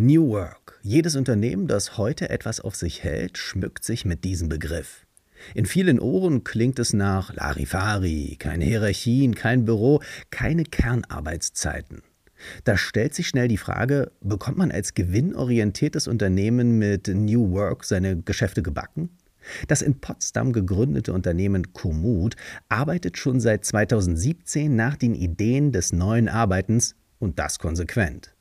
New Work. Jedes Unternehmen, das heute etwas auf sich hält, schmückt sich mit diesem Begriff. In vielen Ohren klingt es nach Larifari, keine Hierarchien, kein Büro, keine Kernarbeitszeiten. Da stellt sich schnell die Frage, bekommt man als gewinnorientiertes Unternehmen mit New Work seine Geschäfte gebacken? Das in Potsdam gegründete Unternehmen Komoot arbeitet schon seit 2017 nach den Ideen des neuen Arbeitens und das konsequent.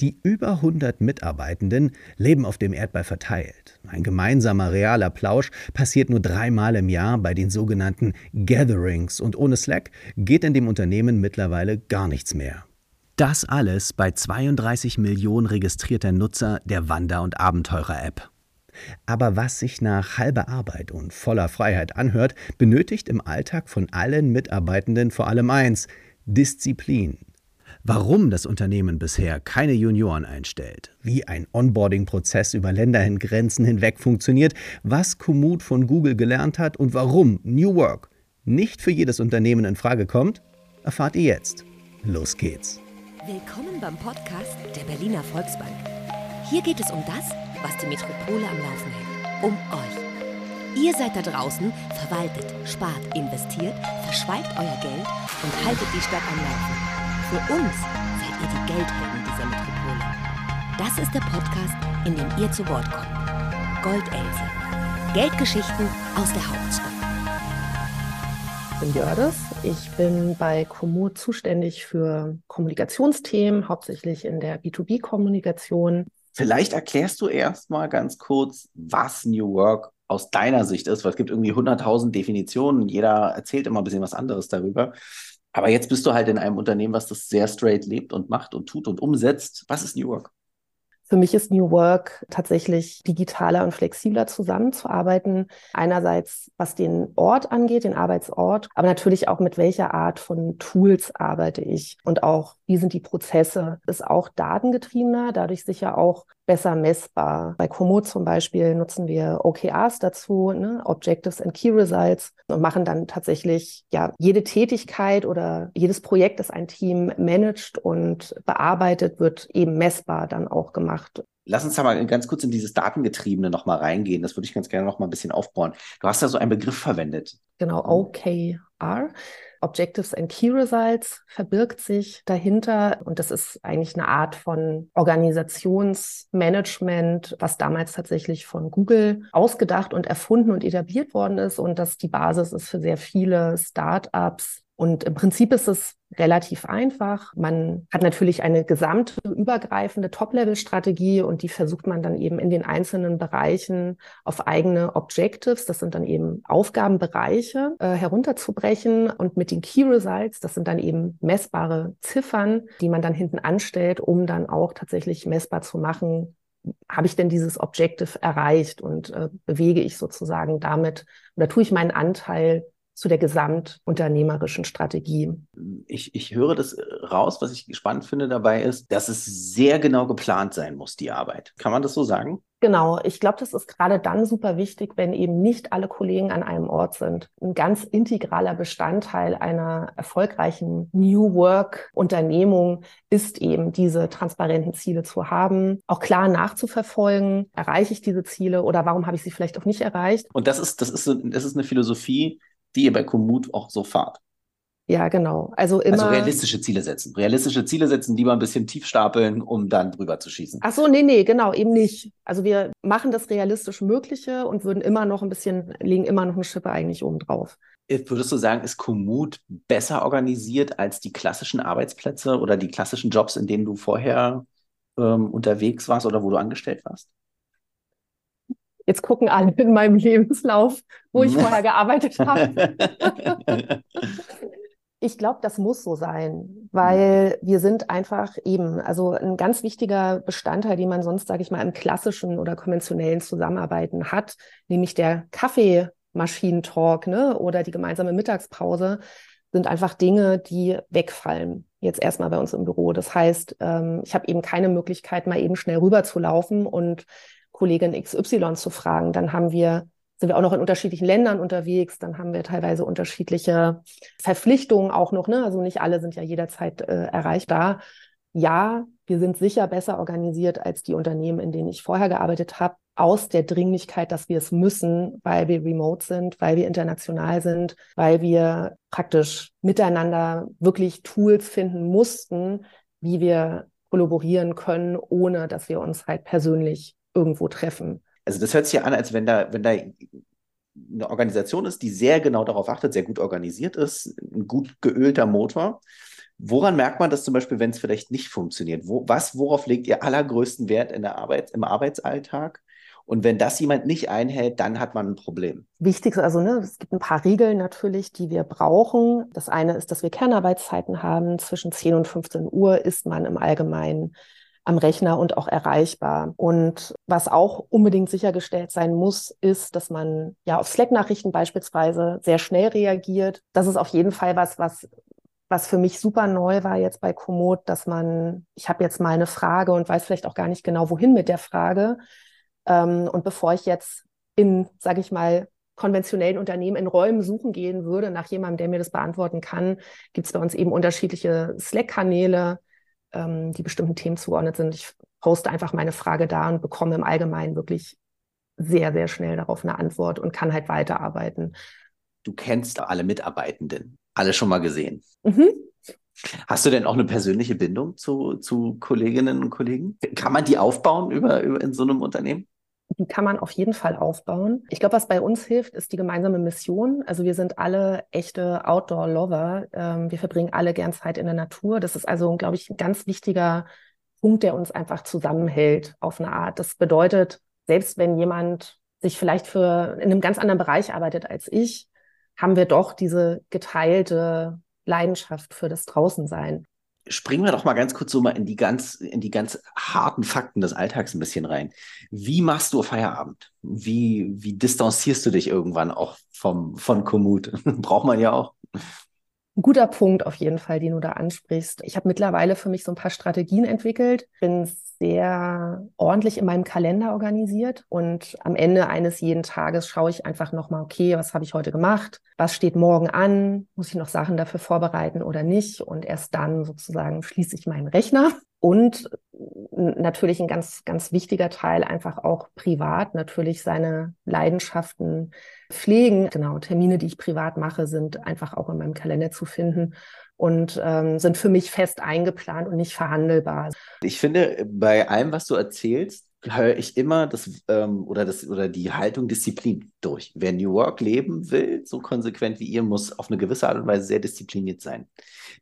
Die über 100 Mitarbeitenden leben auf dem Erdball verteilt. Ein gemeinsamer realer Plausch passiert nur dreimal im Jahr bei den sogenannten Gatherings und ohne Slack geht in dem Unternehmen mittlerweile gar nichts mehr. Das alles bei 32 Millionen registrierter Nutzer der Wander- und Abenteurer-App. Aber was sich nach halber Arbeit und voller Freiheit anhört, benötigt im Alltag von allen Mitarbeitenden vor allem eins: Disziplin. Warum das Unternehmen bisher keine Junioren einstellt, wie ein Onboarding-Prozess über Ländergrenzen hinweg funktioniert, was Komoot von Google gelernt hat und warum New Work nicht für jedes Unternehmen in Frage kommt, erfahrt ihr jetzt. Los geht's. Willkommen beim Podcast der Berliner Volksbank. Hier geht es um das, was die Metropole am Laufen hält. Um euch. Ihr seid da draußen, verwaltet, spart, investiert, verschweigt euer Geld und haltet die Stadt am Laufen. Für uns seid ihr die Geldhelden dieser Metropole. Das ist der Podcast, in dem ihr zu Wort kommt. Goldelse. Geldgeschichten aus der Hauptstadt. Ich bin Jördis. Ich bin bei Komoot zuständig für Kommunikationsthemen, hauptsächlich in der B2B-Kommunikation. Vielleicht erklärst du erst mal ganz kurz, was New Work aus deiner Sicht ist, weil es gibt irgendwie 100.000 Definitionen. Jeder erzählt immer ein bisschen was anderes darüber. Aber jetzt bist du halt in einem Unternehmen, was das sehr straight lebt und macht und tut und umsetzt. Was ist New Work? Für mich ist New Work tatsächlich digitaler und flexibler zusammenzuarbeiten. Einerseits, was den Ort angeht, den Arbeitsort, aber natürlich auch mit welcher Art von Tools arbeite ich und auch wie sind die Prozesse. Ist auch datengetriebener, dadurch sicher auch besser messbar. Bei Komoot zum Beispiel nutzen wir OKRs dazu, ne? Objectives and Key Results und machen dann tatsächlich ja jede Tätigkeit oder jedes Projekt, das ein Team managt und bearbeitet, wird eben messbar dann auch gemacht. Lass uns da mal ganz kurz in dieses Datengetriebene nochmal reingehen. Das würde ich ganz gerne nochmal ein bisschen aufbauen. Du hast da so einen Begriff verwendet. Genau, OKR. Objectives and Key Results verbirgt sich dahinter. Und das ist eigentlich eine Art von Organisationsmanagement, was damals tatsächlich von Google ausgedacht und erfunden und etabliert worden ist und das die Basis ist für sehr viele Startups, und im Prinzip ist es relativ einfach. Man hat natürlich eine gesamte übergreifende Top-Level-Strategie und die versucht man dann eben in den einzelnen Bereichen auf eigene Objectives, das sind dann eben Aufgabenbereiche, äh, herunterzubrechen und mit den Key Results, das sind dann eben messbare Ziffern, die man dann hinten anstellt, um dann auch tatsächlich messbar zu machen, habe ich denn dieses Objective erreicht und äh, bewege ich sozusagen damit oder tue ich meinen Anteil zu der gesamtunternehmerischen Strategie. Ich, ich höre das raus. Was ich spannend finde dabei ist, dass es sehr genau geplant sein muss, die Arbeit. Kann man das so sagen? Genau, ich glaube, das ist gerade dann super wichtig, wenn eben nicht alle Kollegen an einem Ort sind. Ein ganz integraler Bestandteil einer erfolgreichen New Work-Unternehmung ist eben, diese transparenten Ziele zu haben, auch klar nachzuverfolgen, erreiche ich diese Ziele oder warum habe ich sie vielleicht auch nicht erreicht. Und das ist, das ist, das ist eine Philosophie, die ihr bei Komoot auch so fahrt. Ja, genau. Also immer. Also realistische Ziele setzen. Realistische Ziele setzen, lieber ein bisschen tief stapeln, um dann drüber zu schießen. Ach so, nee, nee, genau, eben nicht. Also wir machen das realistisch Mögliche und würden immer noch ein bisschen, legen immer noch eine Schippe eigentlich oben drauf. Würdest du sagen, ist Komoot besser organisiert als die klassischen Arbeitsplätze oder die klassischen Jobs, in denen du vorher ähm, unterwegs warst oder wo du angestellt warst? Jetzt gucken alle in meinem Lebenslauf, wo ich vorher gearbeitet habe. ich glaube, das muss so sein, weil wir sind einfach eben, also ein ganz wichtiger Bestandteil, den man sonst, sage ich mal, im klassischen oder konventionellen Zusammenarbeiten hat, nämlich der Kaffeemaschinentalk ne, oder die gemeinsame Mittagspause, sind einfach Dinge, die wegfallen. Jetzt erstmal bei uns im Büro. Das heißt, ähm, ich habe eben keine Möglichkeit, mal eben schnell rüber zu laufen und Kollegin XY zu fragen. Dann haben wir sind wir auch noch in unterschiedlichen Ländern unterwegs, dann haben wir teilweise unterschiedliche Verpflichtungen auch noch, ne? Also nicht alle sind ja jederzeit äh, erreichbar. Ja, wir sind sicher besser organisiert als die Unternehmen, in denen ich vorher gearbeitet habe, aus der Dringlichkeit, dass wir es müssen, weil wir remote sind, weil wir international sind, weil wir praktisch miteinander wirklich Tools finden mussten, wie wir kollaborieren können, ohne dass wir uns halt persönlich irgendwo treffen. Also das hört sich ja an, als wenn da, wenn da eine Organisation ist, die sehr genau darauf achtet, sehr gut organisiert ist, ein gut geölter Motor. Woran merkt man das zum Beispiel, wenn es vielleicht nicht funktioniert? Wo, was, worauf legt ihr allergrößten Wert in der Arbeit, im Arbeitsalltag? Und wenn das jemand nicht einhält, dann hat man ein Problem. Wichtig ist also, ne, es gibt ein paar Regeln natürlich, die wir brauchen. Das eine ist, dass wir Kernarbeitszeiten haben. Zwischen 10 und 15 Uhr ist man im Allgemeinen am Rechner und auch erreichbar. Und was auch unbedingt sichergestellt sein muss, ist, dass man ja auf Slack-Nachrichten beispielsweise sehr schnell reagiert. Das ist auf jeden Fall was, was was für mich super neu war jetzt bei Komoot, dass man, ich habe jetzt mal eine Frage und weiß vielleicht auch gar nicht genau, wohin mit der Frage. Ähm, und bevor ich jetzt in, sage ich mal, konventionellen Unternehmen in Räumen suchen gehen würde nach jemandem, der mir das beantworten kann, gibt es bei uns eben unterschiedliche Slack-Kanäle, ähm, die bestimmten Themen zugeordnet sind. Ich poste einfach meine Frage da und bekomme im Allgemeinen wirklich sehr, sehr schnell darauf eine Antwort und kann halt weiterarbeiten. Du kennst alle Mitarbeitenden, alle schon mal gesehen. Mhm. Hast du denn auch eine persönliche Bindung zu, zu Kolleginnen und Kollegen? Kann man die aufbauen über, über in so einem Unternehmen? Die kann man auf jeden Fall aufbauen. Ich glaube, was bei uns hilft, ist die gemeinsame Mission. Also wir sind alle echte Outdoor-Lover. Ähm, wir verbringen alle gern Zeit in der Natur. Das ist also, glaube ich, ein ganz wichtiger Punkt, der uns einfach zusammenhält auf eine Art. Das bedeutet, selbst wenn jemand sich vielleicht für in einem ganz anderen Bereich arbeitet als ich, haben wir doch diese geteilte Leidenschaft für das Draußensein. Springen wir doch mal ganz kurz so mal in die ganz, in die ganz harten Fakten des Alltags ein bisschen rein. Wie machst du Feierabend? Wie, wie distanzierst du dich irgendwann auch vom, von Komoot? Braucht man ja auch. Guter Punkt auf jeden Fall, den du da ansprichst. Ich habe mittlerweile für mich so ein paar Strategien entwickelt. Bin sehr ordentlich in meinem Kalender organisiert und am Ende eines jeden Tages schaue ich einfach nochmal, okay, was habe ich heute gemacht? Was steht morgen an? Muss ich noch Sachen dafür vorbereiten oder nicht? Und erst dann sozusagen schließe ich meinen Rechner und natürlich ein ganz, ganz wichtiger Teil einfach auch privat, natürlich seine Leidenschaften pflegen. Genau, Termine, die ich privat mache, sind einfach auch in meinem Kalender zu finden und ähm, sind für mich fest eingeplant und nicht verhandelbar. Ich finde, bei allem, was du erzählst, höre ich immer das ähm, oder das oder die Haltung Disziplin durch. Wer New Work leben will, so konsequent wie ihr, muss auf eine gewisse Art und Weise sehr diszipliniert sein.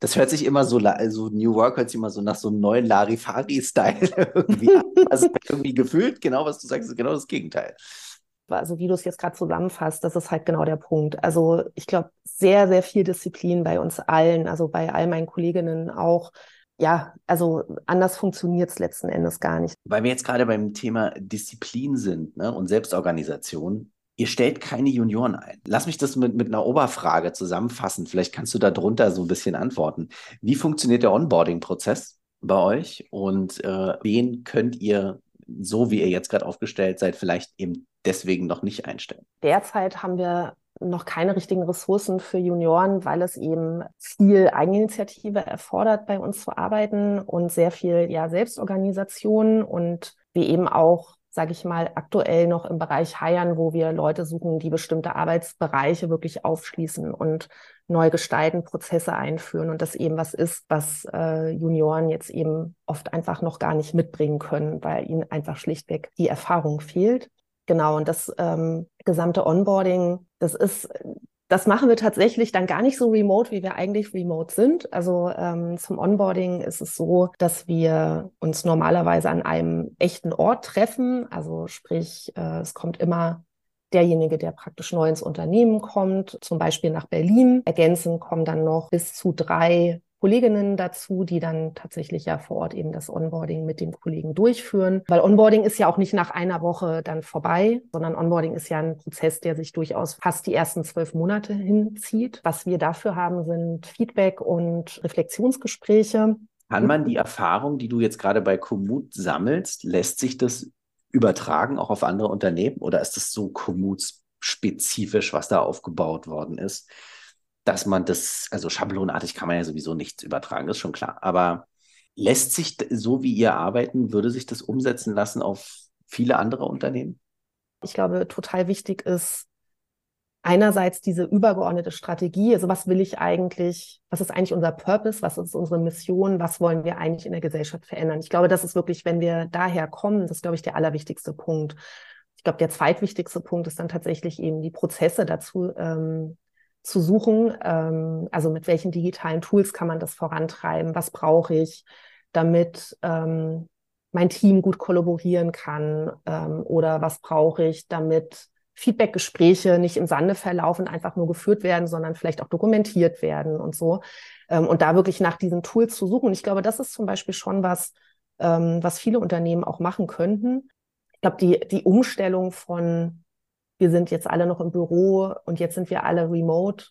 Das hört sich immer so, also New Work hört sich immer so nach so einem neuen Larifari-Style irgendwie an. Also irgendwie gefühlt, genau was du sagst, ist genau das Gegenteil. Also wie du es jetzt gerade zusammenfasst, das ist halt genau der Punkt. Also ich glaube, sehr, sehr viel Disziplin bei uns allen, also bei all meinen Kolleginnen auch ja, also anders funktioniert es letzten Endes gar nicht. Weil wir jetzt gerade beim Thema Disziplin sind ne, und Selbstorganisation. Ihr stellt keine Junioren ein. Lass mich das mit, mit einer Oberfrage zusammenfassen. Vielleicht kannst du darunter so ein bisschen antworten. Wie funktioniert der Onboarding-Prozess bei euch und äh, wen könnt ihr, so wie ihr jetzt gerade aufgestellt seid, vielleicht eben deswegen noch nicht einstellen? Derzeit haben wir noch keine richtigen Ressourcen für Junioren, weil es eben viel Eigeninitiative erfordert, bei uns zu arbeiten und sehr viel ja, Selbstorganisation und wir eben auch, sage ich mal, aktuell noch im Bereich Heiern, wo wir Leute suchen, die bestimmte Arbeitsbereiche wirklich aufschließen und neu gestalten, Prozesse einführen und das eben was ist, was äh, Junioren jetzt eben oft einfach noch gar nicht mitbringen können, weil ihnen einfach schlichtweg die Erfahrung fehlt. Genau, und das ähm, gesamte Onboarding, das ist, das machen wir tatsächlich dann gar nicht so remote, wie wir eigentlich remote sind. Also ähm, zum Onboarding ist es so, dass wir uns normalerweise an einem echten Ort treffen. Also sprich, äh, es kommt immer derjenige, der praktisch neu ins Unternehmen kommt, zum Beispiel nach Berlin. Ergänzend kommen dann noch bis zu drei Kolleginnen dazu, die dann tatsächlich ja vor Ort eben das Onboarding mit den Kollegen durchführen. Weil Onboarding ist ja auch nicht nach einer Woche dann vorbei, sondern Onboarding ist ja ein Prozess, der sich durchaus fast die ersten zwölf Monate hinzieht. Was wir dafür haben, sind Feedback und Reflexionsgespräche. Kann man die Erfahrung, die du jetzt gerade bei Komoot sammelst, lässt sich das übertragen auch auf andere Unternehmen oder ist das so Komoot-spezifisch, was da aufgebaut worden ist? Dass man das, also schablonartig kann man ja sowieso nichts übertragen, ist schon klar. Aber Lässt sich so wie ihr arbeiten, würde sich das umsetzen lassen auf viele andere Unternehmen? Ich glaube, total wichtig ist einerseits diese übergeordnete Strategie, also was will ich eigentlich, was ist eigentlich unser Purpose, was ist unsere Mission, was wollen wir eigentlich in der Gesellschaft verändern. Ich glaube, das ist wirklich, wenn wir daher kommen, das ist, glaube ich, der allerwichtigste Punkt. Ich glaube, der zweitwichtigste Punkt ist dann tatsächlich eben die Prozesse dazu ähm, zu suchen. Ähm, also mit welchen digitalen Tools kann man das vorantreiben? Was brauche ich, damit ähm, mein Team gut kollaborieren kann? Ähm, oder was brauche ich, damit Feedbackgespräche nicht im Sande verlaufen, einfach nur geführt werden, sondern vielleicht auch dokumentiert werden und so. Ähm, und da wirklich nach diesen Tools zu suchen. Ich glaube, das ist zum Beispiel schon was, ähm, was viele Unternehmen auch machen könnten. Ich glaube, die, die Umstellung von, wir sind jetzt alle noch im Büro und jetzt sind wir alle remote,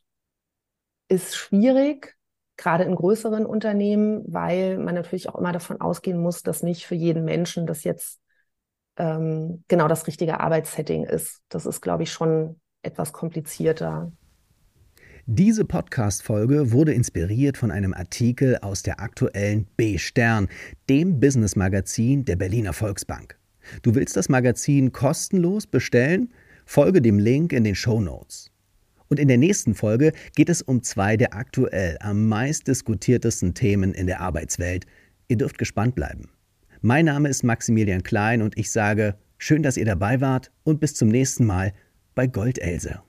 ist schwierig, gerade in größeren Unternehmen, weil man natürlich auch immer davon ausgehen muss, dass nicht für jeden Menschen das jetzt ähm, genau das richtige Arbeitssetting ist. Das ist, glaube ich, schon etwas komplizierter. Diese Podcast-Folge wurde inspiriert von einem Artikel aus der aktuellen B-Stern, dem Business-Magazin der Berliner Volksbank. Du willst das Magazin kostenlos bestellen? Folge dem Link in den Show Notes. Und in der nächsten Folge geht es um zwei der aktuell am meist diskutiertesten Themen in der Arbeitswelt. Ihr dürft gespannt bleiben. Mein Name ist Maximilian Klein und ich sage, schön, dass ihr dabei wart und bis zum nächsten Mal bei Goldelse.